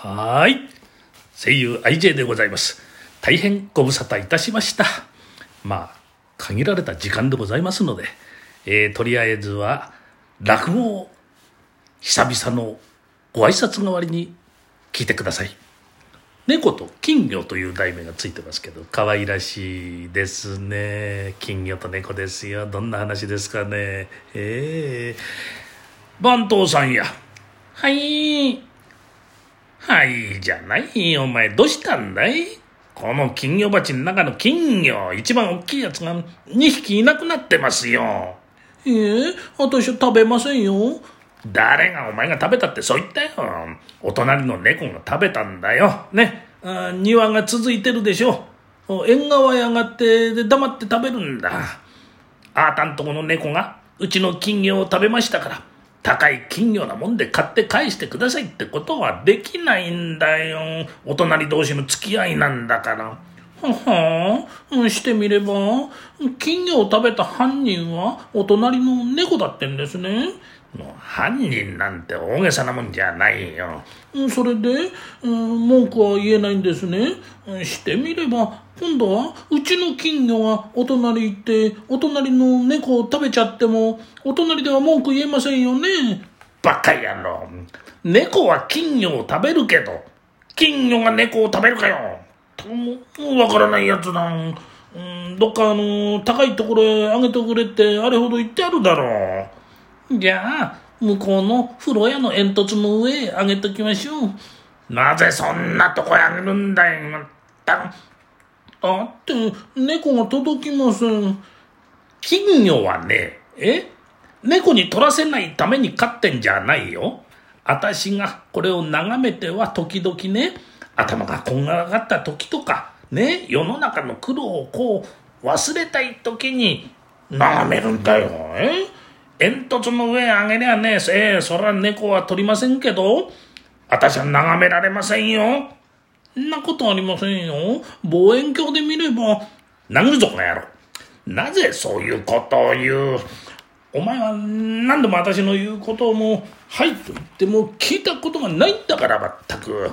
はい。声優 IJ でございます。大変ご無沙汰いたしました。まあ限られた時間でございますので、えー、とりあえずは落語を久々のご挨拶代わりに聞いてください。猫と金魚という題名がついてますけど可愛らしいですね。金魚と猫ですよ。どんな話ですかね。ええ。ー、番頭さんや。はい。はいじゃない。お前どうしたんだい？この金魚鉢の中の金魚一番大きいやつが2匹いなくなってますよ。ええ私は食べませんよ。誰がお前が食べたってそう言ったよ。お隣の猫が食べたんだよ。ね。あ庭が続いてるでしょ。縁側へ上がってで黙って食べるんだ。あーたんとこの猫がうちの金魚を食べましたから。高い金魚なもんで買って返してくださいってことはできないんだよ。お隣同士の付き合いなんだから。はは。してみれば金魚を食べた犯人はお隣の猫だってんですね。もう犯人なんて大げさなもんじゃないよ。それで、うん、文句は言えないんですね。してみれば、今度はうちの金魚がお隣行って、お隣の猫を食べちゃっても、お隣では文句言えませんよね。バカ野郎。猫は金魚を食べるけど、金魚が猫を食べるかよ。わからないやつだ。うん、どっかあの、高いところへあげてくれってあれほど言ってあるだろう。じゃあ、向こうの風呂屋の煙突の上へあげときましょう。なぜそんなとこへあげるんだよ、まっただって、猫が届きません。金魚はね、え？猫に取らせないために飼ってんじゃないよ。私がこれを眺めては時々ね、頭がこんがらがった時とか、ね、世の中の苦労をこう忘れたい時に眺めるんだよ。え？煙突の上あげりゃねええそら猫は取りませんけど私は眺められませんよんなことありませんよ望遠鏡で見れば殴るぞこの野郎なぜそういうことを言う？お前は何度も私の言うことをもう「はい」と言っても聞いたことがないんだからまったく。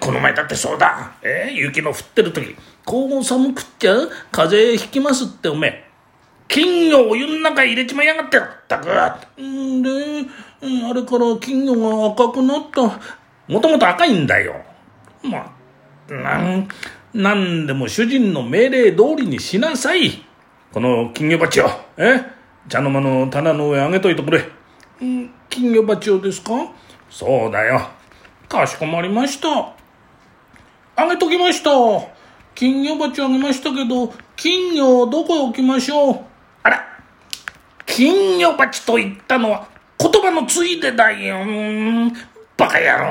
この前だってそうだ。えー、雪の降ってる時、こう寒くっちゃ風邪ひきますっておめえ。金魚をお湯の中入れちまいやがってったく。んで、あれから金魚が赤くなった。もともと赤いんだよ。ま、なん、なんでも主人の命令通りにしなさい。この金魚鉢を、え？茶の間の棚の上あげといてくれ。ん金魚鉢をですか？そうだよ。かしこまりました。あげときました。金魚鉢あげましたけど、金魚をどこへ置きましょう？あら、金魚鉢と言ったのは言葉のついでだよ。バカ野郎。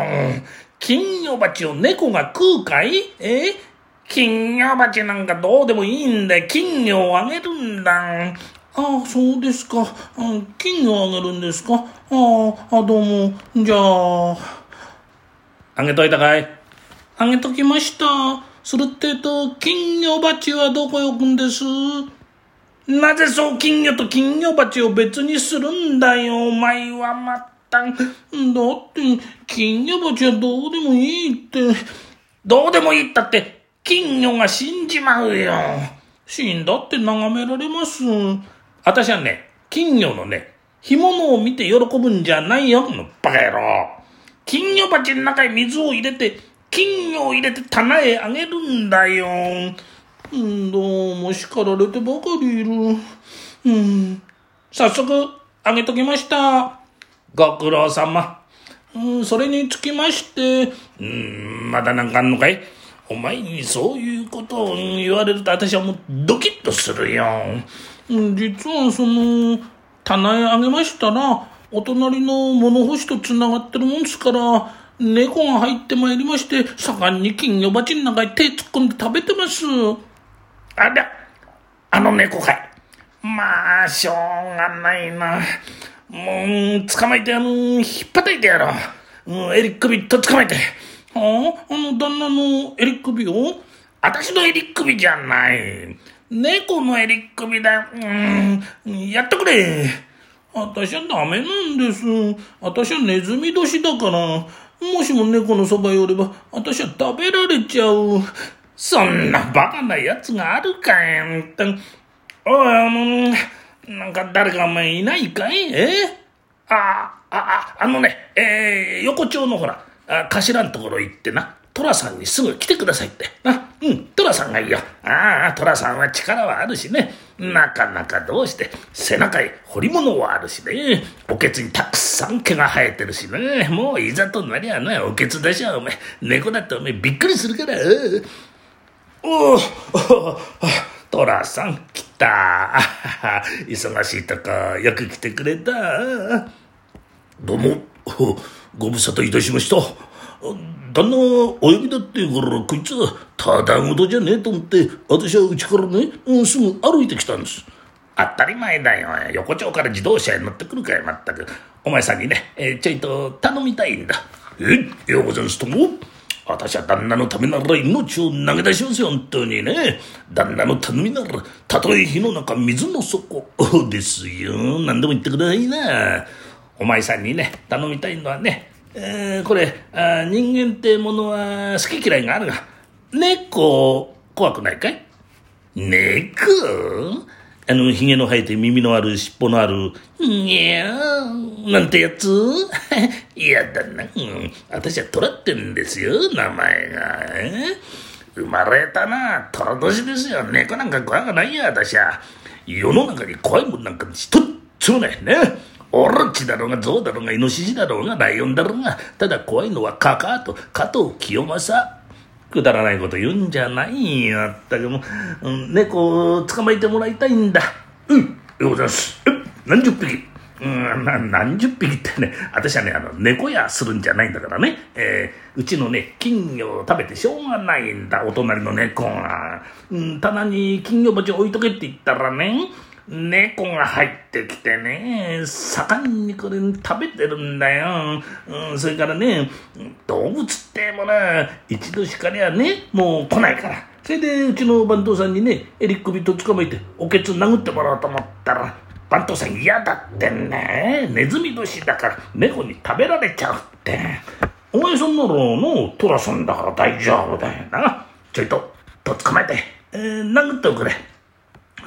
金魚鉢を猫が食うかい？え？金魚鉢なんかどうでもいいんだ金魚をあげるんだ。ああ、そうですか。金魚をあげるんですか？ああ、どうも。じゃあ。あげといたかいあげときました。するってと、金魚鉢はどこへ置くんです？なぜそう金魚と金魚鉢を別にするんだよ、お前はまっただって、金魚鉢はどうでもいいって。どうでもいいったって、金魚が死んじまうよ。死んだって眺められます。私はね、金魚のね、干物を見て喜ぶんじゃないよ、のバカ野郎。金魚鉢の中に水を入れて、金魚を入れて棚へあげるんだよ。どうも叱られてばかりいる。うん、早速、あげときました。ご苦労様。うん、それにつきまして、うん、まだなんかあんのかい？お前にそういうことを言われると私はもうドキッとするよ。実はその、棚へあげましたら、お隣の物干しと繋がってるもんですから、猫が入ってまいりまして、盛んに金魚鉢の中に手突っ込んで食べてます。あら、あの猫かい。まあ、しょうがないな。もう、捕まえて、あの、引っ叩いてやろう。うん、襟首と捕まえて。ああ、あの旦那の襟首を？私の襟首じゃない。猫の襟首だ。うん、やってくれ。私はダメなんです。私はネズミ年だから。もしも猫のそばにおれば、私は食べられちゃう。そんなバカな奴があるかい。おい、あの、なんか誰かお前いないかい？え？あ、あ、あ、あのね、えー、横丁のほら、あ頭のところ行ってな、寅さんにすぐ来てくださいって。な、うん、寅さんがいいよ。ああ、寅さんは力はあるしね。なかなかどうして、背中へ彫り物はあるしね。おけつにたくさん毛が生えてるしね。もういざとなりゃな、おけつだしゃ、お前。猫だってお前びっくりするから。おお、寅さん来た。忙しいとこ、よく来てくれた。どうも、ご無沙汰いたしました。旦那はお呼びだって言うからこいつはただごとじゃねえと思って私はうちからね、うん、すぐ歩いてきたんです当たり前だよ横丁から自動車へ乗ってくるかいまったくお前さんにね、えー、ちょいと頼みたいんだえようございますとも私は旦那のためなら命を投げ出しますよ、本当にね。旦那の頼みなら、たとえ火の中、水の底 ですよ。何でも言ってくださいな。お前さんにね、頼みたいのはね、えー、これあ、人間ってものは好き嫌いがあるが、猫、怖くないかい？猫？あの、髭の生えて耳のある尻尾のある、にゃーなんてやつ？嫌だな。私は虎ってんですよ、名前が。生まれたな、虎年ですよ。猫なんか怖くないや、私は。世の中に怖いもんなんか一つもないね。オロチだろうがゾウだろうがイノシシだろうがライオンだろうがただ怖いのはカカーと加藤清正くだらないこと言うんじゃないよ。ったくもう、うん、猫を捕まえてもらいたいんだ。うんようございます。何十匹？うんな何十匹ってね私はねあの猫やするんじゃないんだからね、えー、うちのね金魚を食べてしょうがないんだ。お隣の猫が、うん、棚に金魚鉢置いとけって言ったらね猫が入ってきてね、盛んにこれ食べてるんだよ。うん、それからね、動物ってもな、一度叱りゃね、もう来ないから。それで、うちの番頭さんにね、襟首と捕まえて、おけつ殴ってもらおうと思ったら、番頭さん嫌だってね、ネズミ年だから猫に食べられちゃうって。お前さんならの、トラさんだから大丈夫だよな。ちょいと、と捕まえて、えー、殴っておくれ。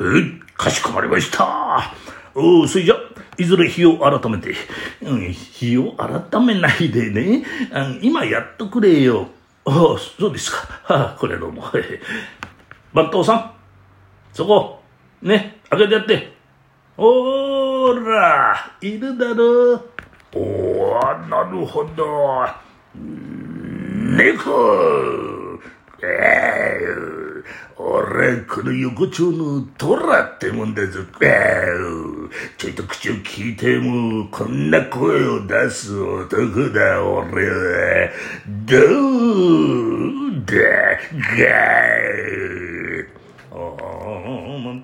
えーかしこまりました。おそれじゃ、いずれ日を改めて。うん、日を改めないでね。今やっとくれよ。ああ、そうですか。はあ、これどうも。番頭さん、そこ、ね、開けてやって。おーら、いるだろう。おー、なるほど。猫えー俺、この横丁のトラってもんだぞ。ちょいと口を聞いても、こんな声を出す男だ、俺は。どうだ、ガー。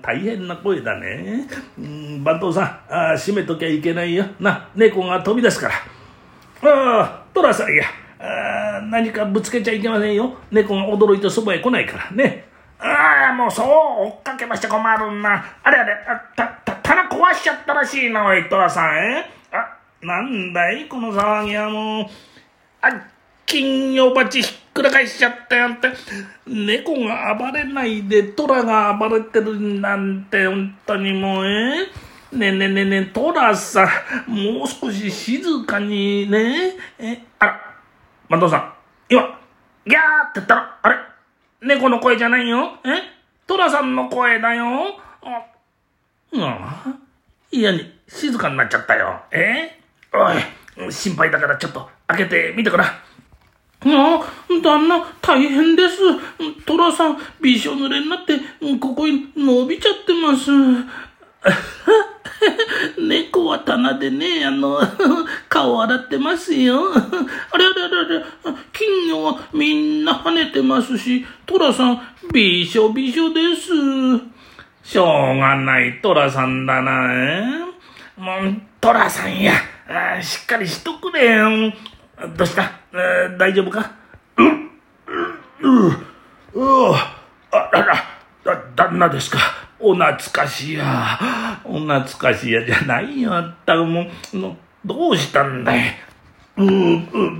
大変な声だね。番頭さん、あ閉めときゃいけないよ。な、猫が飛び出すから。ああ、トラさんや。あ何かぶつけちゃいけませんよ。猫が驚いてそばへ来ないからね。あ、もうそう追っかけまして困るな。あれあれ、あた、た、棚壊しちゃったらしいな、おい、トラさん、え？あ、なんだい、この騒ぎはもう。あ、金魚鉢ひっくら返しちゃったよって。猫が暴れないで、トラが暴れてるなんて、本当にもう、え？ねえねえねえねえ、トラさん、もう少し静かにね。え、あら、万藤さん、今、ギャーって言ったら、あれ？猫の声じゃないよ。え？トラさんの声だよ。あ、うん。いやに、静かになっちゃったよ。え？おい、心配だからちょっと開けてみてごらん。あ、旦那、大変です。トラさん、びしょ濡れになって、ここに伸びちゃってます。猫は棚でね、あの、顔洗ってますよ。あれあれあれあれ、金魚はみんな跳ねてますし、寅さん、びしょびしょです。しょうがない寅さんだな、えもう、寅さんや、しっかりしとくれよ。どうした、大丈夫か？う、う、う、う、あらら、だ、旦那ですか。お懐かしや。懐かしやじゃないよ、あったもう、どうしたんだい？う、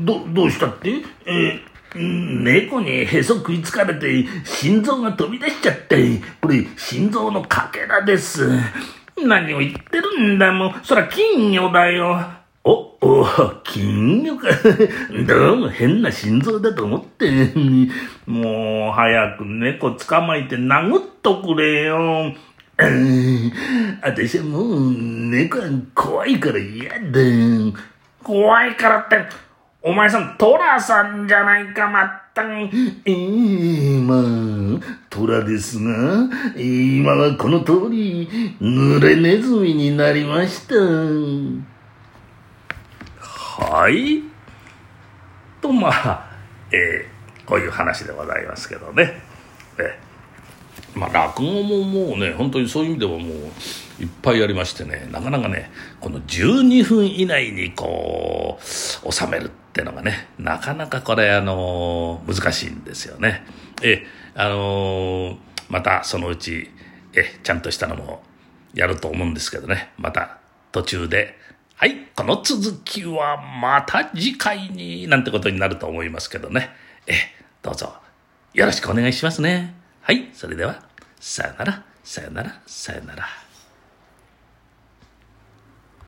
ど、どうしたって？えー、猫にへそ食いつかれて、心臓が飛び出しちゃって、これ、心臓のかけらです。何を言ってるんだ、もう。そら金魚だよ。お、お、金魚か。どうも変な心臓だと思って。もう、早く猫捕まえて殴っとくれよ。私はもう、猫は怖いから嫌だ。怖いからって、お前さん、トラさんじゃないか、まったん。ええー、まあ、トラですが、今はこの通り、濡れネズミになりました。はいとまあ、えー、こういう話でございますけどね。まあ、落語ももうね本当にそういう意味ではもういっぱいありましてねなかなかねこの12分以内にこう収めるってのがねなかなかこれあの難しいんですよね。えあのまたそのうちえちゃんとしたのもやると思うんですけどねまた途中ではい、この続きはまた次回に、なんてことになると思いますけどね。え、どうぞよろしくお願いしますね。はい、それでは、さよなら、さよなら、さよなら。